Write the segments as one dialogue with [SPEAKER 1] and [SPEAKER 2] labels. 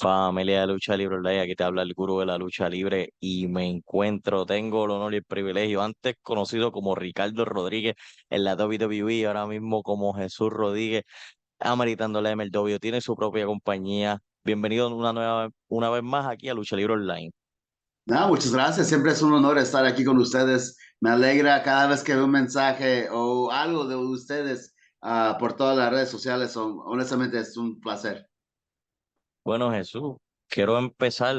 [SPEAKER 1] Familia de Lucha Libre Online, aquí te habla el gurú de la lucha libre y me encuentro, tengo el honor y el privilegio, antes conocido como Ricardo Rodríguez en la WWE, ahora mismo como Jesús Rodríguez, ameritando la MLW, tiene su propia compañía. Bienvenido una, nueva, una vez más aquí a Lucha Libre Online.
[SPEAKER 2] Muchas gracias, siempre es un honor estar aquí con ustedes. Me alegra cada vez que veo un mensaje o algo de ustedes uh, por todas las redes sociales, honestamente es un placer.
[SPEAKER 1] Bueno, Jesús, quiero empezar.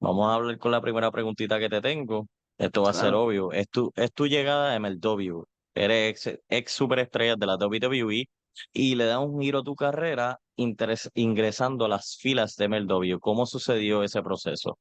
[SPEAKER 1] Vamos a hablar con la primera preguntita que te tengo. Esto va a ser obvio. Es tu, es tu llegada a MLW. Eres ex, ex superestrella de la WWE y le da un giro a tu carrera ingresando a las filas de MLW. ¿Cómo sucedió ese proceso?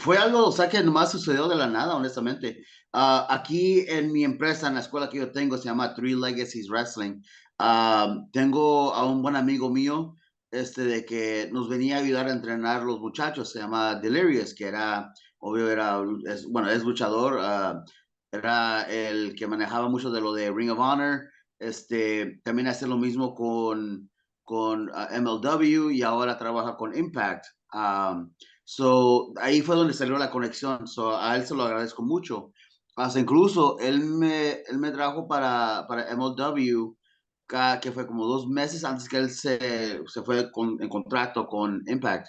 [SPEAKER 2] Fue algo, o sea, que nomás sucedió de la nada, honestamente. Uh, aquí en mi empresa, en la escuela que yo tengo, se llama Three Legacies Wrestling. Uh, tengo a un buen amigo mío este, de que nos venía a ayudar a entrenar los muchachos, se llama Delirious, que era, obvio, era, es, bueno, es luchador, uh, era el que manejaba mucho de lo de Ring of Honor, este, también hace lo mismo con, con uh, MLW y ahora trabaja con Impact. Um, so, ahí fue donde salió la conexión, so, a él se lo agradezco mucho. Hasta incluso él me, él me trajo para, para MLW que fue como dos meses antes que él se, se fue con, en contrato con Impact.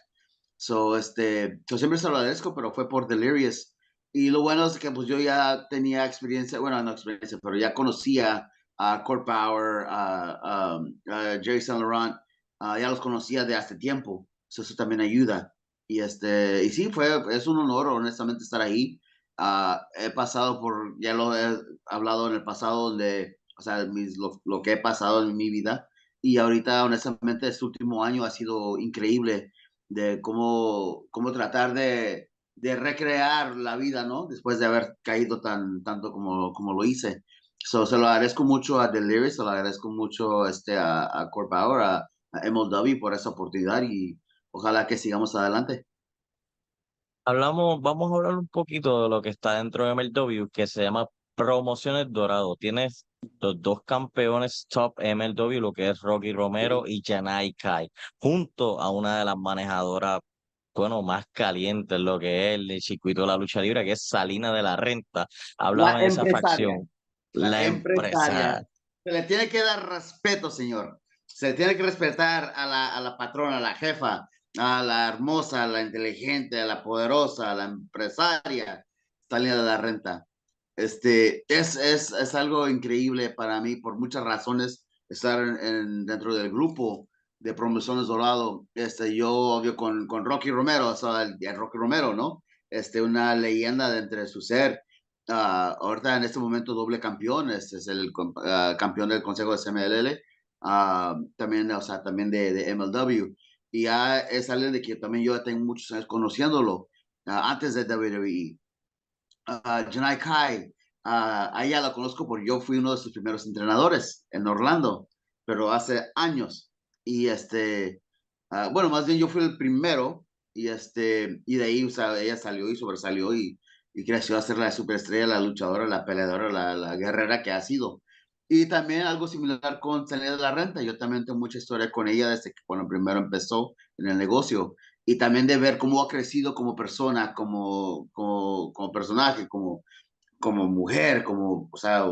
[SPEAKER 2] So, este, yo siempre se lo agradezco, pero fue por Delirious. Y lo bueno es que pues yo ya tenía experiencia, bueno, no experiencia, pero ya conocía a Core Power, a, um, Jerry Saint Laurent, ya los conocía de hace tiempo. eso también ayuda. Y, este, y sí, fue, es un honor, honestamente, estar ahí. Uh, he pasado por, ya lo he hablado en el pasado, donde o sea, mis, lo, que he pasado en mi vida. Y ahorita, honestamente, este último año ha sido increíble de cómo, cómo tratar de, de recrear la vida, ¿no? Después de haber caído tan, tanto como, como lo hice. So, se lo agradezco mucho a Delirious, se lo agradezco mucho este, a, a Core Power, a, a MLW por esa oportunidad y ojalá que sigamos adelante.
[SPEAKER 1] Hablamos, vamos a hablar un poquito de lo que está dentro de MLW, que se llama Promociones Dorado. Tienes los dos campeones top MLW, lo que es Rocky Romero y Janai Kai, junto a una de las manejadoras, bueno, más calientes, lo que es el circuito de la lucha libre, que es Salina de la Renta. Hablaba de esa facción.
[SPEAKER 2] La, empresa. Se le tiene que dar respeto, señor. Se le tiene que respetar a la, a la patrona, a la jefa, a la hermosa, a la inteligente, a la poderosa, a la empresaria, Salina de la Renta este, es, es, es, algo increíble para mí por muchas razones estar en, dentro del grupo de promociones dorado. Este, yo obvio con, con Rocky Romero, o sea, el, Rocky Romero, ¿no? Este, una leyenda de entre su ser. Uh, ahorita en este momento doble campeón, este es el uh, campeón del Consejo de CMLL, uh, también, o sea, también de, de, MLW. Y ya es alguien de que también yo tengo muchos años conociéndolo antes de WWE uh, Janai Kai, uh, ella la conozco porque yo fui uno de sus primeros entrenadores en Orlando, pero hace años. Y este, uh, bueno, más bien yo fui el primero y este, y de ahí, o sea, ella salió y sobresalió y, y creció a ser la superestrella, la luchadora, la peleadora, la, la guerrera que ha sido. Y también algo similar con Celia de la Renta. Yo también tengo mucha historia con ella desde que, bueno, primero empezó en el negocio y también de ver cómo ha crecido como persona, como, como, personaje, como, como mujer, como, o sea,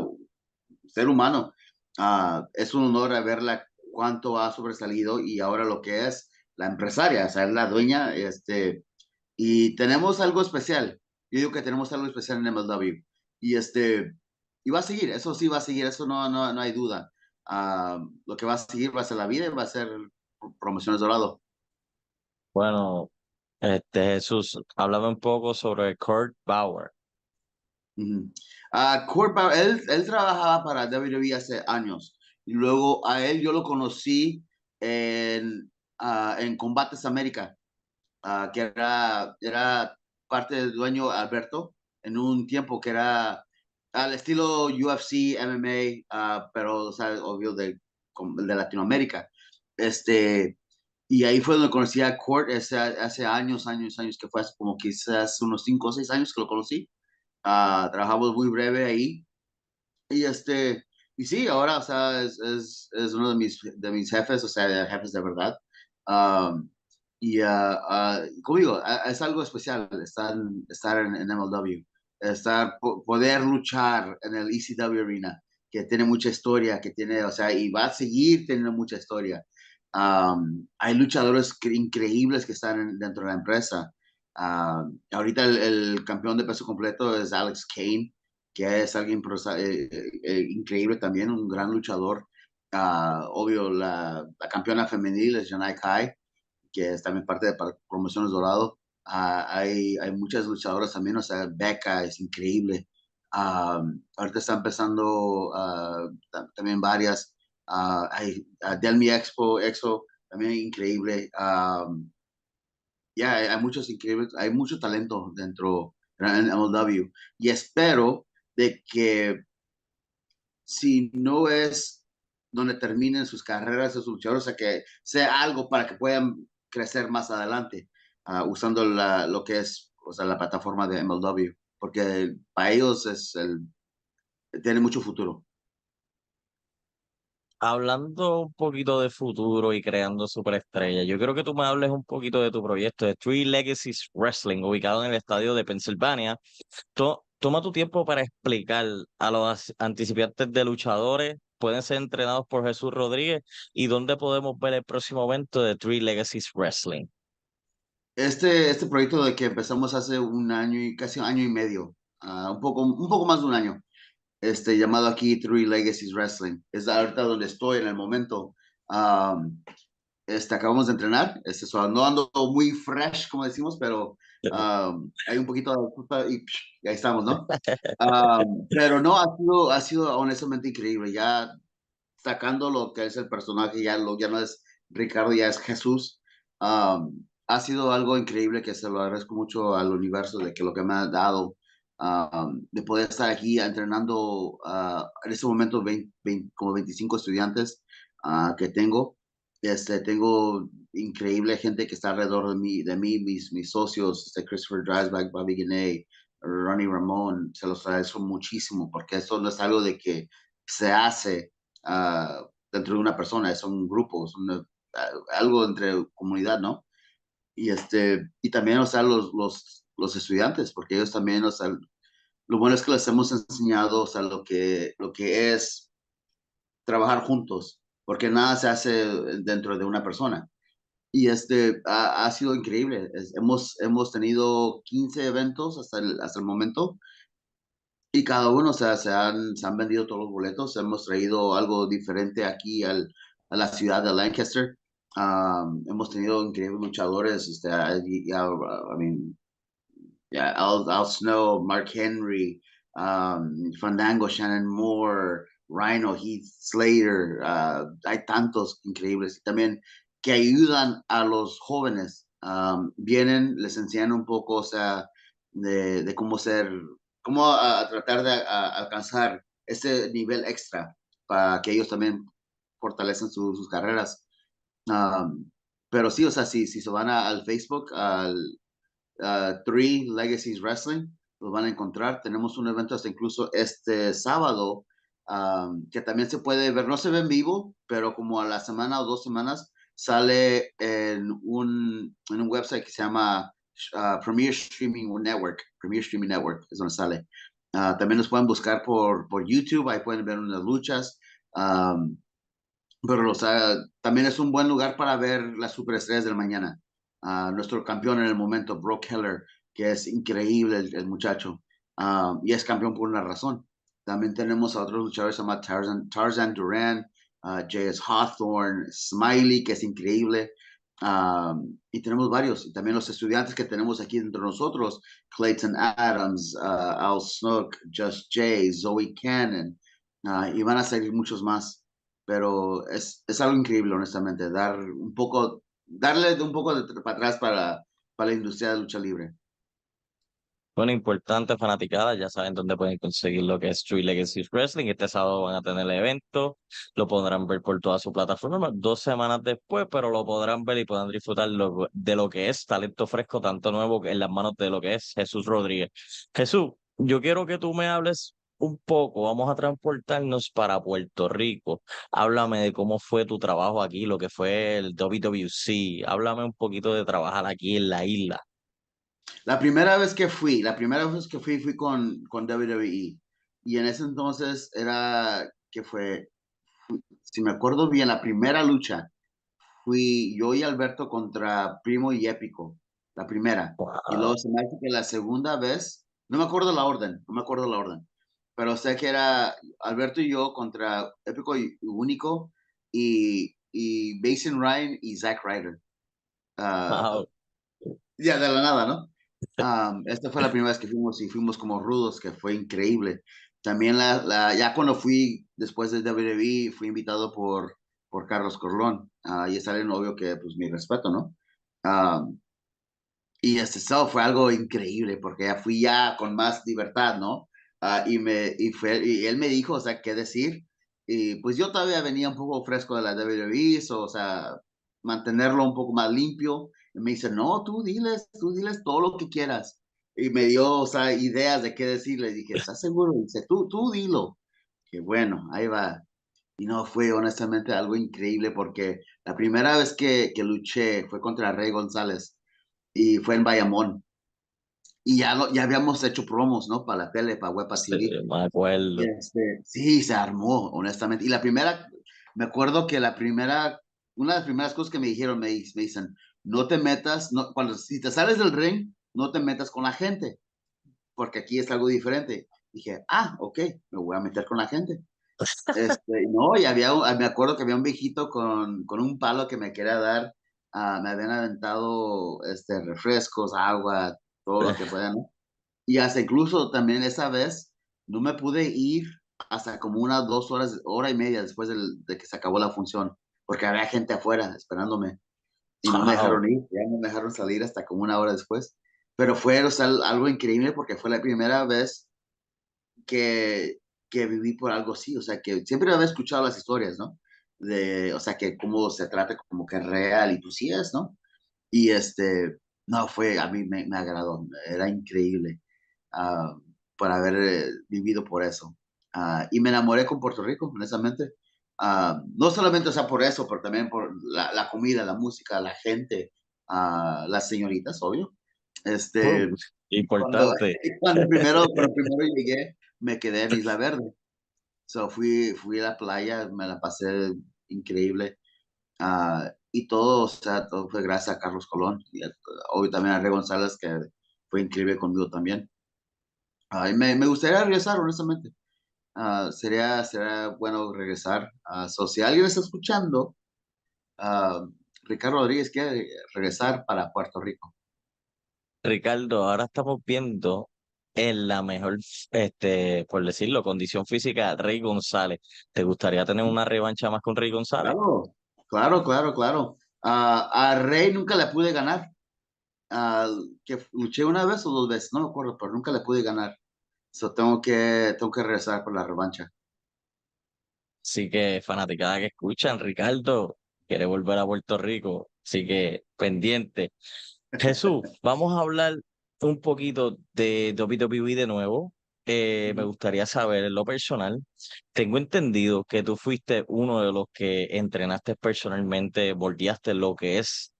[SPEAKER 2] ser humano. Uh, es un honor verla cuánto ha sobresalido y ahora lo que es la empresaria, o sea, es la dueña, este, y tenemos algo especial. Yo digo que tenemos algo especial en MLW. Y este, y va a seguir, eso sí va a seguir, eso no, no, no hay duda. Uh, lo que va a seguir va a ser la vida y va a ser promociones dorado.
[SPEAKER 1] Bueno, este Jesús, háblame un poco sobre Kurt Bauer.
[SPEAKER 2] Kurt Bauer, él, él trabajaba para WWE hace años y luego a él yo lo conocí en, uh, en Combates América, uh, que era, era parte del dueño Alberto en un tiempo que era al estilo UFC, MMA, pero o sea, obvio de, de Latinoamérica. Este, y ahí fue donde conocí a Kurt hace, hace años, años, años, que fue hace como quizás unos 5 o 6 años que lo conocí. Uh, trabajamos muy breve ahí. Y este, y sí, ahora, o sea, es, es, es uno de mis, de mis jefes, o sea, de jefes de verdad. Um, Y, uh, como digo, es algo especial estar, estar en, MLW, estar, poder luchar en el ECW Arena, que tiene mucha historia, que tiene, o sea, y va a seguir teniendo mucha historia. Hay luchadores increíbles que están dentro de la empresa. ahorita el, campeón de peso completo es Alex Kane, que es alguien eh, eh, increíble también, un gran luchador. Ah, obvio, la, la, campeona femenil es Janai Kai, que es también parte de Promociones Dorado. Ah, hay, hay muchas luchadoras también, o sea, Becca es increíble. ahorita está empezando ah, también varias. Hay Delmi Expo, Exo, también increíble. ya, hay, muchos increíbles, hay mucho talento dentro de MLW. Y espero de que si no es donde terminen sus carreras sus luchadores, o que sea algo para que puedan crecer más adelante uh, usando la, lo que es o sea, la plataforma de MLW, porque para ellos es el, tiene mucho futuro.
[SPEAKER 1] Hablando un poquito de futuro y creando superestrellas, yo creo que tú me hables un poquito de tu proyecto de Three Legacies Wrestling, ubicado en el estadio de Pensilvania toma tu tiempo para explicar a los anticipantes de luchadores, pueden ser entrenados por Jesús Rodríguez y dónde podemos ver el próximo evento de Three Legacies Wrestling.
[SPEAKER 2] Este, este proyecto de que empezamos hace un año y casi un año y medio, uh, un, poco, un poco más de un año, este, llamado aquí Three Legacies Wrestling. Es ahorita donde estoy en el momento. Um, este, acabamos de entrenar, este, no ando muy fresh, como decimos, pero hay un poquito de y, y ahí estamos, ¿no? pero no, ha sido, ha sido honestamente increíble. Ya sacando lo que es el personaje, ya, lo, ya no es Ricardo, ya es Jesús. ha sido algo increíble que se lo agradezco mucho al universo de que lo que me ha dado, de poder estar aquí entrenando en este momento como 25 estudiantes ah, que tengo. Este, tengo increíble gente que está alrededor de mí, de mí mis, mis socios, este Christopher Dreisbach, Bobby Guinea, Ronnie Ramón, se los agradezco muchísimo porque eso no es algo de que se hace uh, dentro de una persona, es un grupo, es algo entre comunidad, ¿no? Y, este, y también, o sea, los, los, los estudiantes, porque ellos también, o sea, lo bueno es que les hemos enseñado, o sea, lo que, lo que es trabajar juntos, porque nada se hace dentro de una persona y este ha, ha sido increíble. hemos, hemos tenido 15 eventos hasta el, hasta el momento y cada uno o sea, se, han, se han vendido todos los boletos. Hemos traído algo diferente aquí al, a la ciudad de Lancaster. hemos tenido increíbles luchadores. Este, I, mean, yeah, Al, Al, Snow, Mark Henry, um, Fandango, Shannon Moore, Rhino, Heath Slater. Uh, hay tantos increíbles. También que ayudan a los jóvenes. vienen, les enseñan un poco, o sea, de, cómo ser, cómo a, tratar de alcanzar ese nivel extra para que ellos también fortalecen sus carreras. pero sí, o sea, si, si se van al Facebook, al Three Legacies Wrestling, los van a encontrar. Tenemos un evento hasta incluso este sábado, que también se puede ver, no se ve en vivo, pero como a la semana o dos semanas sale en un, en un website que se llama uh, Premier Streaming Network. Premier Streaming Network es donde sale. Uh, también nos pueden buscar por, por YouTube, ahí pueden ver unas luchas. Um, pero también es un buen lugar para ver las superestrellas del mañana. Uh, nuestro campeón en el momento, Brock Keller, que es increíble el, muchacho. Um, y es campeón por una razón. También tenemos a otros luchadores llamados Tarzan, Tarzan Duran, uh, J.S. Hawthorne, Smiley, que es increíble. y tenemos varios, y también los estudiantes que tenemos aquí entre nosotros, Clayton Adams, Al Snook, Just Jay, Zoe Cannon, y van a salir muchos más. Pero es, es algo increíble, honestamente, dar un poco, darle un poco de, para atrás para, para la industria de lucha libre.
[SPEAKER 1] Bueno, importante fanaticada, ya saben dónde pueden conseguir lo que es True Legacy Wrestling. Este sábado van a tener el evento, lo podrán ver por toda su plataforma dos semanas después, pero lo podrán ver y podrán disfrutar de lo que es talento fresco, tanto nuevo en las manos de lo que es Jesús Rodríguez. Jesús, yo quiero que tú me hables un poco, vamos a transportarnos para Puerto Rico. Háblame de cómo fue tu trabajo aquí, lo que fue el WWC. Háblame un poquito de trabajar aquí en la isla.
[SPEAKER 2] La primera vez que fui, la primera vez que fui, fui con, con WWE. Y en ese entonces era que fue, si me acuerdo bien, la primera lucha fui yo y Alberto contra Primo y Épico, la primera. Y luego se me hace que la segunda vez, no me acuerdo la orden, no me acuerdo la orden, pero sé que era Alberto y yo contra Épico y Único y, y Basin Ryan y Zack Ryder. Ah, ya, de la nada, ¿no? esta fue la primera vez que fuimos y fuimos como rudos, que fue increíble. También la, la, ya cuando fui después de WWE, fui invitado por, por Carlos Corlón. Uh, y sale novio que, pues, mi respeto, ¿no? y este show fue algo increíble porque ya fui ya con más libertad, ¿no? Ah, y, me, y, fue, y él me dijo, o sea, qué decir. Y pues yo todavía venía un poco fresco de la WWE, o sea, mantenerlo un poco más limpio. Y me dice, no, tú diles, tú diles todo lo que quieras. Y me dio, o sea, ideas de qué decirle. dije, ¿estás seguro? Y dice, tú, tú dilo. Que bueno, ahí va. Y no, fue honestamente algo increíble porque la primera vez que, que luché fue contra Rey González y fue en Bayamón y ya, ya habíamos hecho promos, ¿no? Para la tele, para Wepa TV.
[SPEAKER 1] Sí, me acuerdo.
[SPEAKER 2] Este, sí, se armó, honestamente. Y la primera, me acuerdo que la primera, una de las primeras cosas que me dijeron, me, me dicen, no te metas, no, cuando, si te sales del ring, no te metas con la gente, porque aquí es algo diferente. Dije, ah, ok, me voy a meter con la gente. Este, no, y había, me acuerdo que había un viejito con, con un palo que me quería dar, uh, me habían aventado este, refrescos, agua, todo lo que puedan, Y hasta incluso también esa vez no me pude ir hasta como unas dos horas, hora y media después de que se acabó la función, porque había gente afuera esperándome. Y no me dejaron ir, ya no me dejaron salir hasta como una hora después. Pero fue o sea, algo increíble porque fue la primera vez que, que viví por algo así. O sea, que siempre había escuchado las historias, ¿no? De, o sea, que cómo se trata como que real y tú sí es, ¿no? Y este, no, fue, a mí me, me agradó, era increíble uh, por haber eh, vivido por eso. Uh, y me enamoré con Puerto Rico, honestamente. Uh, no solamente o sea, por eso, pero también por la, la comida, la música, la gente, las señoritas, obvio. Este,
[SPEAKER 1] oh, importante.
[SPEAKER 2] Cuando, primero, cuando primero llegué, me quedé en Isla Verde. So fui, fui a la playa, me la pasé increíble. Uh, y todo, o sea, todo fue gracias a Carlos Colón y hoy también a Rey González, que fue increíble conmigo también. Uh, me, me, gustaría regresar, honestamente. Uh, sería, sería bueno regresar. Uh, so, si alguien está escuchando, Ricardo Rodríguez quiere regresar para Puerto Rico.
[SPEAKER 1] Ricardo, ahora estamos viendo en la mejor, este, por decirlo, condición física, Rey González. ¿Te gustaría tener una revancha más con Rey González?
[SPEAKER 2] Claro, Claro, claro, claro. a Rey nunca le pude ganar. que luché una vez o dos veces, no me acuerdo, pero nunca le pude ganar. So, tengo que, tengo que regresar por la revancha.
[SPEAKER 1] Así que fanaticada que escuchan, Ricardo quiere volver a Puerto Rico, así que pendiente. Jesús, vamos a hablar un poquito de WWE de nuevo. Eh, me gustaría saber en lo personal. Tengo entendido que tú fuiste uno de los que entrenaste personalmente, volteaste lo que es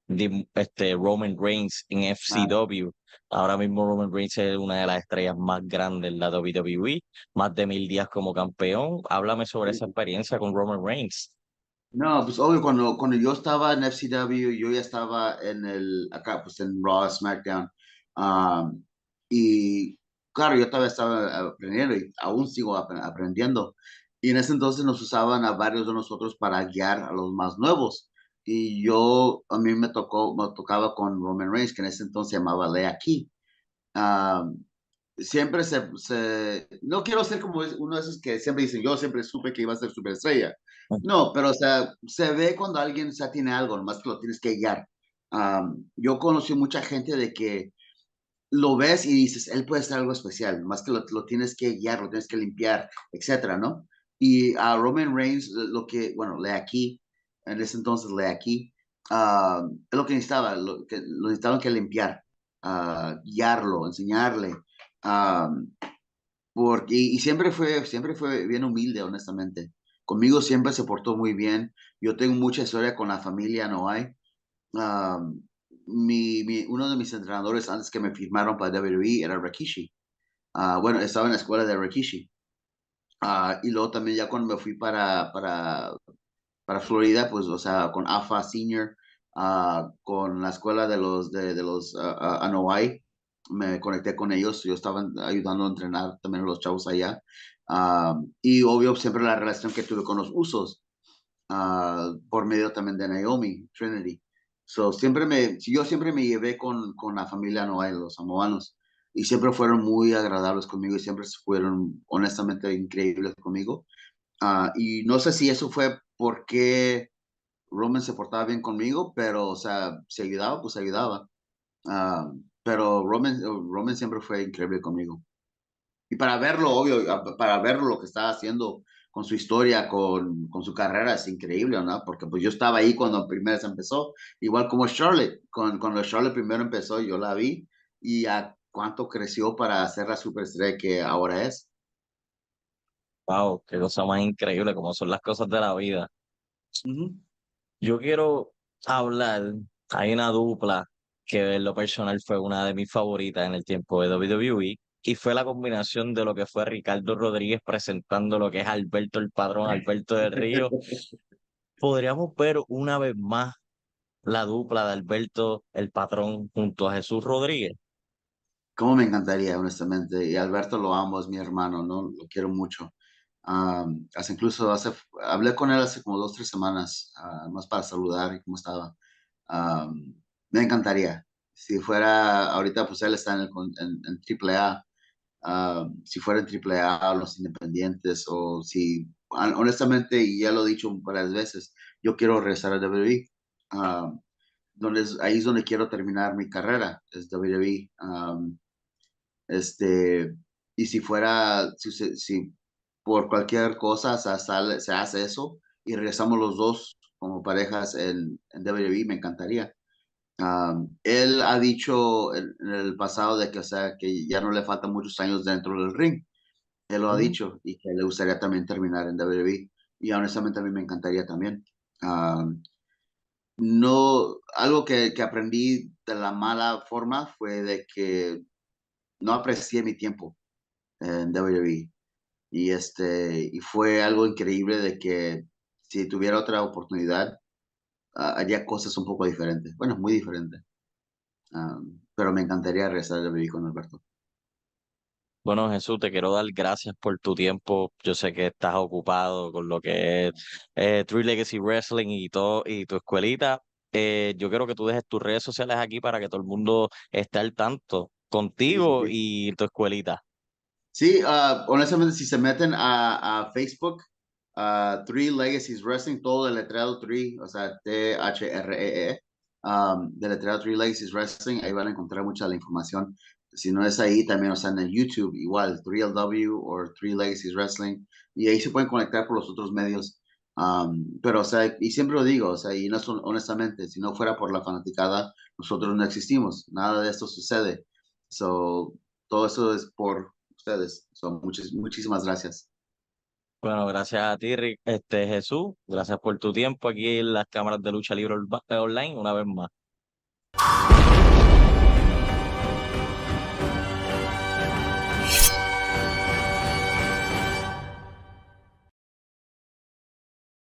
[SPEAKER 1] este Roman Reigns en FCW. Ahora mismo Roman Reigns es una de las estrellas más grandes de la WWE, más de mil días como campeón. Háblame sobre esa experiencia con Roman Reigns.
[SPEAKER 2] No, pues obvio, cuando, cuando yo estaba en FCW, yo ya estaba en el, acá, pues en Raw, SmackDown. Um, y claro, yo todavía estaba aprendiendo y aún sigo aprendiendo. Y en ese entonces nos usaban a varios de nosotros para guiar a los más nuevos. Y yo, a mí me tocó, me tocaba con Roman Reigns, que en ese entonces se llamaba Lea Key. siempre se, se, no quiero ser como uno de esos que siempre dicen, yo siempre supe que iba a ser superestrella. No, pero o sea, se ve cuando alguien ya tiene algo, nomás que lo tienes que guiar. yo conocí mucha gente de que lo ves y dices, él puede ser algo especial, más que lo, tienes que guiar, lo tienes que limpiar, etcétera, ¿no? Y a Roman Reigns, lo que, bueno, lee aquí, en ese entonces lee aquí, uh, es lo que necesitaba, lo, que, lo necesitaban que limpiar, uh, guiarlo, enseñarle. porque, y, siempre fue, siempre fue bien humilde, honestamente. Conmigo siempre se portó muy bien. Yo tengo mucha historia con la familia no hay mi, uno de mis entrenadores antes que me firmaron para WWE era Rikishi. Uh, bueno, estaba en la escuela de Rikishi. Uh, y luego también ya cuando me fui para, para, para Florida, pues, o sea, con AFA Senior, uh, con la escuela de los, de, de los Anoai, me conecté con ellos. Yo estaba ayudando a entrenar también a los chavos allá. y obvio, siempre la relación que tuve con los usos, por medio también de Naomi, Trinity. So, siempre me, yo siempre me llevé con, con la familia Noel, los samoanos, y siempre fueron muy agradables conmigo y siempre fueron honestamente increíbles conmigo. Uh, y no sé si eso fue porque Roman se portaba bien conmigo, pero, o sea, si ayudaba, pues ayudaba. Uh, pero Roman, Roman siempre fue increíble conmigo. Y para verlo, obvio, para verlo lo que estaba haciendo con su historia, con, con su carrera, es increíble, ¿no? Porque pues yo estaba ahí cuando primero se empezó, igual como Charlotte, con, cuando Charlotte primero empezó, yo la vi y a cuánto creció para ser la superestrella que ahora es.
[SPEAKER 1] Wow, qué cosa más increíble, como son las cosas de la vida. Yo quiero hablar, hay una dupla que en lo personal fue una de mis favoritas en el tiempo de WWE, y fue la combinación de lo que fue Ricardo Rodríguez presentando lo que es Alberto el Padrón, Alberto del Río. Podríamos ver una vez más la dupla de Alberto el Patrón junto a Jesús Rodríguez.
[SPEAKER 2] Cómo me encantaría, honestamente. Y Alberto lo amo, es mi hermano, ¿no? Lo quiero mucho. hace incluso hace, hablé con él hace como dos, tres semanas, uh, más para saludar y cómo estaba. me encantaría. Si fuera, ahorita pues él está en, el, en, en AAA, Ah, si fuera en AAA los independientes o si, honestamente, y ya lo he dicho varias veces, yo quiero regresar a WWE. Ah, donde ahí es donde quiero terminar mi carrera, es WWE. este, y si fuera, si, si por cualquier cosa se, se hace eso y regresamos los dos como parejas en, en WWE, me encantaría él ha dicho en, el pasado de que, o sea, que ya no le faltan muchos años dentro del ring. Él lo ha dicho y que le gustaría también terminar en WWE. Y honestamente a mí me encantaría también. no, algo que, que, aprendí de la mala forma fue de que no aprecié mi tiempo en WWE. Y, este, y fue algo increíble de que si tuviera otra oportunidad, haría cosas un poco diferentes. Bueno, muy diferentes. pero me encantaría regresar a vivir con Alberto.
[SPEAKER 1] Bueno, Jesús, te quiero dar gracias por tu tiempo. Yo sé que estás ocupado con lo que es eh, Three Legacy Wrestling y todo y tu escuelita. Eh, yo quiero que tú dejes tus redes sociales aquí para que todo el mundo esté al tanto contigo y tu escuelita.
[SPEAKER 2] Sí, uh, honestamente, si se meten a, a Facebook, uh, Three Legacies Wrestling, todo el letrado Three, o sea, T-H-R-E-E, -E, um, del letrado Three Legacies Wrestling, ahí van a encontrar mucha la información. Si no es ahí, también o sea en YouTube, igual, 3LW o Three Legacies Wrestling, y ahí se pueden conectar por los otros medios. Um, pero, o sea, y siempre lo digo, o sea, y no son, honestamente, si no fuera por la fanaticada, nosotros no existimos, nada de esto sucede. So, todo eso es por ustedes. So, muchas, muchísimas gracias.
[SPEAKER 1] Bueno, gracias a ti, este, Jesús. Gracias por tu tiempo aquí en las cámaras de lucha libre online una vez más.